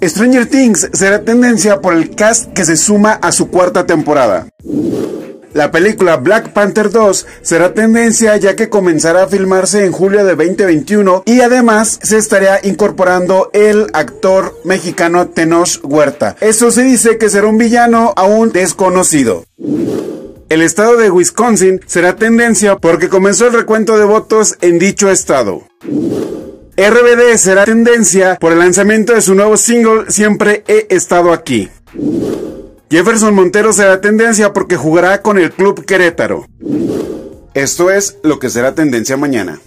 Stranger Things será tendencia por el cast que se suma a su cuarta temporada. La película Black Panther 2 será tendencia ya que comenzará a filmarse en julio de 2021 y además se estaría incorporando el actor mexicano Tenoch Huerta. Esto se dice que será un villano aún desconocido. El estado de Wisconsin será tendencia porque comenzó el recuento de votos en dicho estado. RBD será tendencia por el lanzamiento de su nuevo single Siempre he estado aquí. Jefferson Montero será tendencia porque jugará con el Club Querétaro. Esto es lo que será tendencia mañana.